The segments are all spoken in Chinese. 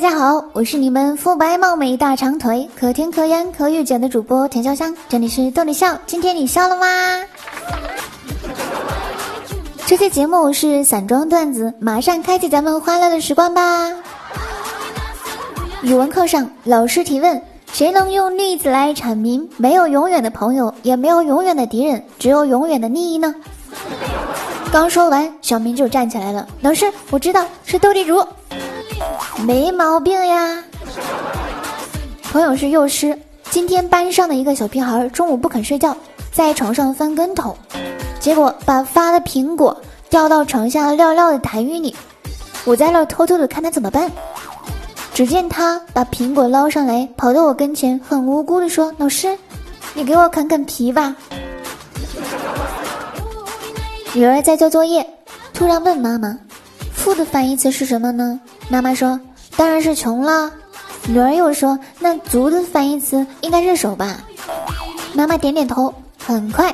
大家好，我是你们肤白貌美、大长腿、可甜可盐可御姐的主播田潇湘，这里是逗你笑。今天你笑了吗？这期节目是散装段子，马上开启咱们欢乐的时光吧。语文课上，老师提问：谁能用例子来阐明没有永远的朋友，也没有永远的敌人，只有永远的利益呢？刚说完，小明就站起来了。老师，我知道是斗地主。没毛病呀。朋友是幼师，今天班上的一个小屁孩中午不肯睡觉，在床上翻跟头，结果把发的苹果掉到床下尿尿的痰盂里。我在那偷偷的看他怎么办。只见他把苹果捞上来，跑到我跟前，很无辜的说：“老师，你给我啃啃皮吧。”女儿在做作业，突然问妈妈：“富的反义词是什么呢？”妈妈说。当然是穷了。女儿又说：“那足的反义词应该是手吧？”妈妈点点头。很快，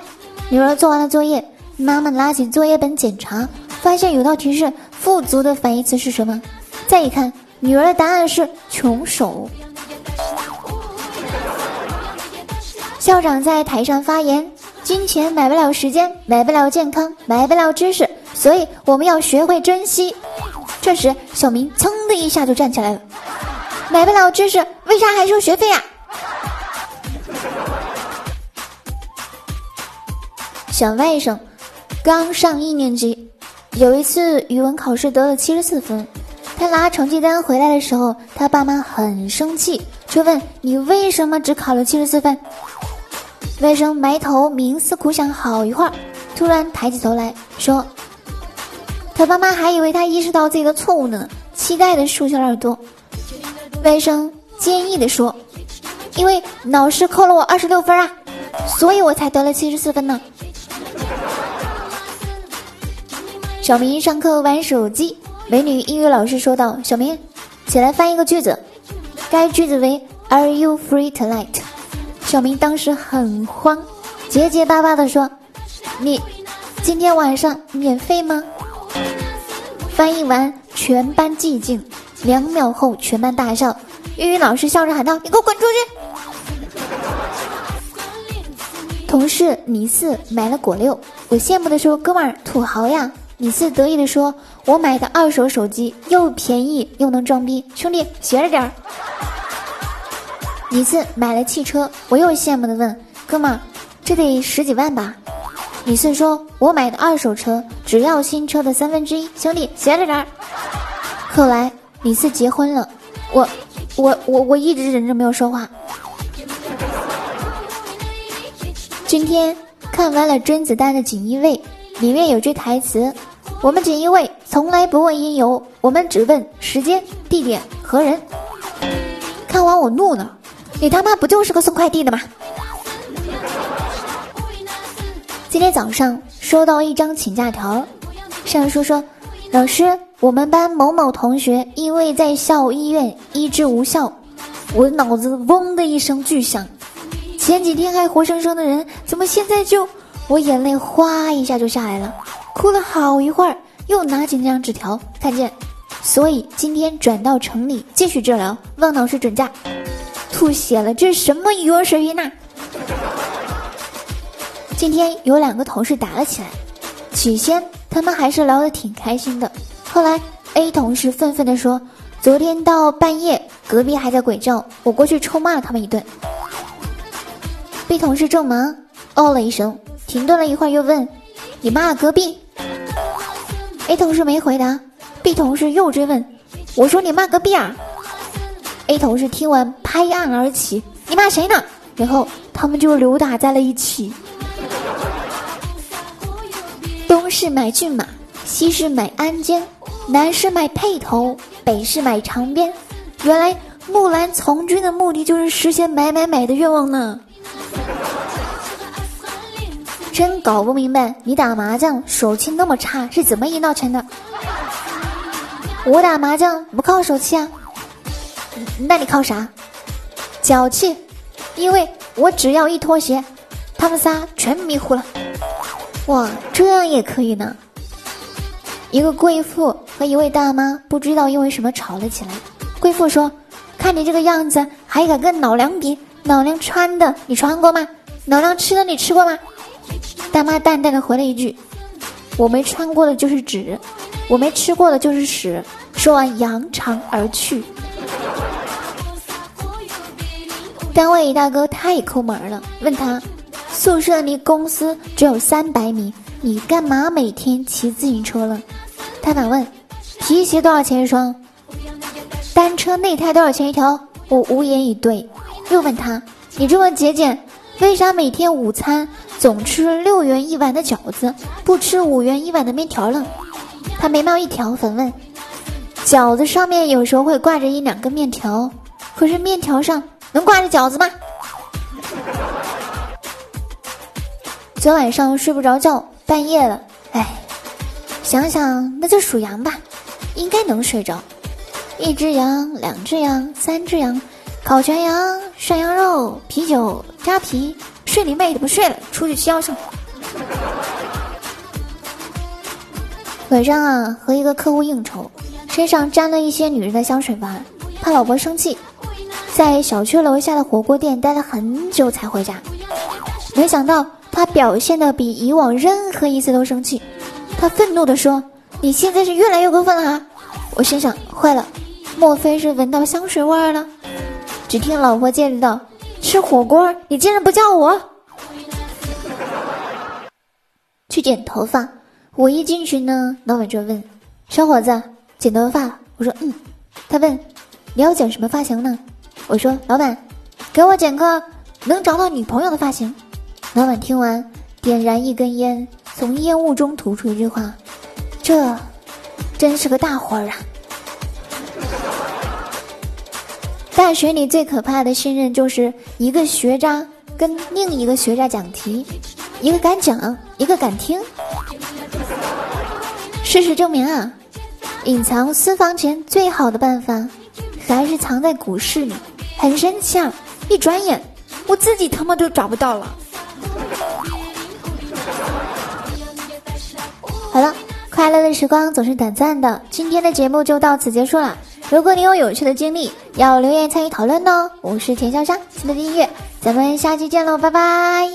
女儿做完了作业，妈妈拉起作业本检查，发现有道题是“富足”的反义词是什么？再一看，女儿的答案是“穷手”。校长在台上发言：“金钱买不了时间，买不了健康，买不了知识，所以我们要学会珍惜。”这时，小明噌的一下就站起来了。买不了知识，为啥还收学费啊？小外甥刚上一年级，有一次语文考试得了七十四分。他拿成绩单回来的时候，他爸妈很生气，就问：“你为什么只考了七十四分？”外甥埋头冥思苦想好一会儿，突然抬起头来说。他爸妈还以为他意识到自己的错误呢，期待的竖起耳朵。外甥坚毅的说：“因为老师扣了我二十六分啊，所以我才得了七十四分呢。”小明上课玩手机，美女英语老师说道：“小明，起来翻一个句子，该句子为 Are you free tonight？” 小明当时很慌，结结巴巴的说：“你今天晚上免费吗？”翻译完，全班寂静。两秒后，全班大笑。英语老师笑着喊道：“你给我滚出去！”同事李四买了果六，我羡慕的说：“哥们儿，土豪呀！”李四得意的说：“我买的二手手机又便宜又能装逼，兄弟学着点儿。”李四买了汽车，我又羡慕的问：“哥们儿，这得十几万吧？”李四说：“我买的二手车只要新车的三分之一，兄弟学着点儿。”后来李四结婚了，我、我、我、我一直忍着没有说话。今天看完了甄子丹的《锦衣卫》，里面有句台词：“我们锦衣卫从来不问因由，我们只问时间、地点和人。”看完我怒了，你他妈不就是个送快递的吗？今天早上收到一张请假条，上书说：“老师，我们班某某同学因为在校医院医治无效。”我脑子嗡的一声巨响，前几天还活生生的人，怎么现在就……我眼泪哗一下就下来了，哭了好一会儿，又拿起那张纸条，看见，所以今天转到城里继续治疗，望老师准假。吐血了，这什么语文水平呐？今天有两个同事打了起来，起先他们还是聊得挺开心的。后来 A 同事愤愤地说：“昨天到半夜，隔壁还在鬼叫，我过去臭骂了他们一顿。”B 同事正忙，哦了一声，停顿了一会儿，又问：“你骂隔壁？”A 同事没回答，B 同事又追问：“我说你骂隔壁啊？”A 同事听完拍案而起：“你骂谁呢？”然后他们就扭打在了一起。是买骏马，西市买鞍鞯，南市买辔头，北市买长鞭。原来木兰从军的目的就是实现买买买的愿望呢！真搞不明白，你打麻将手气那么差，是怎么赢到钱的？我打麻将不靠手气啊，那你靠啥？脚气，因为我只要一脱鞋，他们仨全迷糊了。哇，这样也可以呢！一个贵妇和一位大妈不知道因为什么吵了起来，贵妇说：“看你这个样子，还敢跟老娘比？老娘穿的你穿过吗？老娘吃的你吃过吗？”大妈淡淡的回了一句：“我没穿过的就是纸，我没吃过的就是屎。”说完扬长而去。单位一大哥太抠门了，问他：“宿舍离公司只有三百米，你干嘛每天骑自行车了？”他反问：“皮鞋多少钱一双？单车内胎多少钱一条？”我无言以对。又问他：“你这么节俭，为啥每天午餐？”总吃六元一碗的饺子，不吃五元一碗的面条了。他眉毛一挑，反问：“饺子上面有时候会挂着一两根面条，可是面条上能挂着饺子吗？”昨晚上睡不着觉，半夜了，哎，想想那就数羊吧，应该能睡着。一只羊，两只羊，三只羊，烤全羊，涮羊肉，啤酒扎啤。睡你妹的！不睡了，出去消消。晚上啊，和一个客户应酬，身上沾了一些女人的香水味，怕老婆生气，在小区楼下的火锅店待了很久才回家。没想到他表现的比以往任何一次都生气，他愤怒的说：“你现在是越来越过分了啊！”我心想：坏了，莫非是闻到香水味了？只听老婆接着道。吃火锅，你竟然不叫我去剪头发。我一进去呢，老板就问：“小伙子，剪头发？”我说：“嗯。”他问：“你要剪什么发型呢？”我说：“老板，给我剪个能找到女朋友的发型。”老板听完，点燃一根烟，从烟雾中吐出一句话：“这真是个大活儿啊。”大学里最可怕的信任，就是一个学渣跟另一个学渣讲题，一个敢讲，一个敢听。事实证明啊，隐藏私房钱最好的办法，还是藏在股市里。很神奇啊，一转眼，我自己他妈都找不到了。好了，快乐的时光总是短暂的，今天的节目就到此结束了。如果你有有趣的经历，要留言参与讨论哦。我是田潇湘，记得订阅，咱们下期见喽，拜拜。